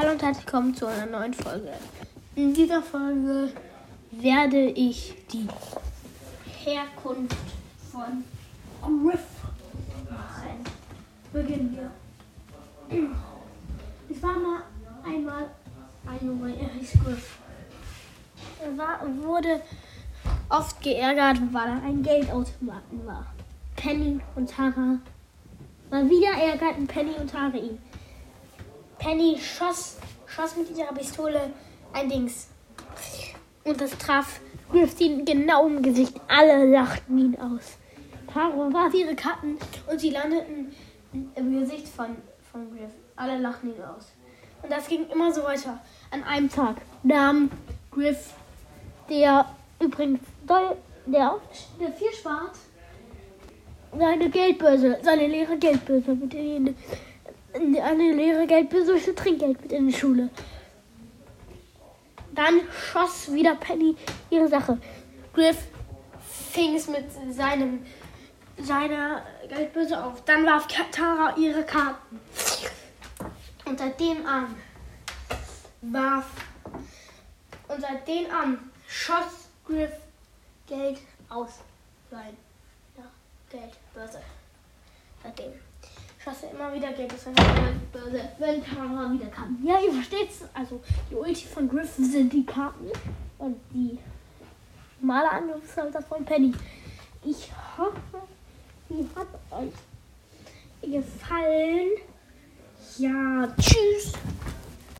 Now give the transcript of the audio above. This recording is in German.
Hallo und herzlich willkommen zu einer neuen Folge. In dieser Folge werde ich die Herkunft von Griff machen. Beginnen wir. Es war mal einmal ein Junge, er hieß Griff. Er war, wurde oft geärgert, weil er ein Geldautomaten war. Penny und Tara. Mal wieder ärgerten Penny und Tara ihn. Penny schoss, schoss mit ihrer Pistole ein Dings. Und das traf Griff ihn genau im Gesicht. Alle lachten ihn aus. Tara warf ihre Karten und sie landeten im Gesicht von, von Griff. Alle lachten ihn aus. Und das ging immer so weiter. An einem Tag nahm Griff, der übrigens doll, der, der viel spart, seine Geldbörse, seine leere Geldbörse mit in eine Geldbörse für Trinkgeld mit in die Schule. Dann schoss wieder Penny ihre Sache. Griff fing es mit seinem, seiner Geldbörse auf. Dann warf Tara ihre Karten. Und seitdem an warf und seitdem an schoss Griff Geld aus seiner Geldbörse. Seitdem er immer wieder seiner Geldbörse, wenn Tara wieder kam. Ja, ihr versteht's. Also die Ulti von Griff sind die Karten und die normale Angriff ist halt das von Penny. Ich hoffe, sie hat euch gefallen. Ja, tschüss.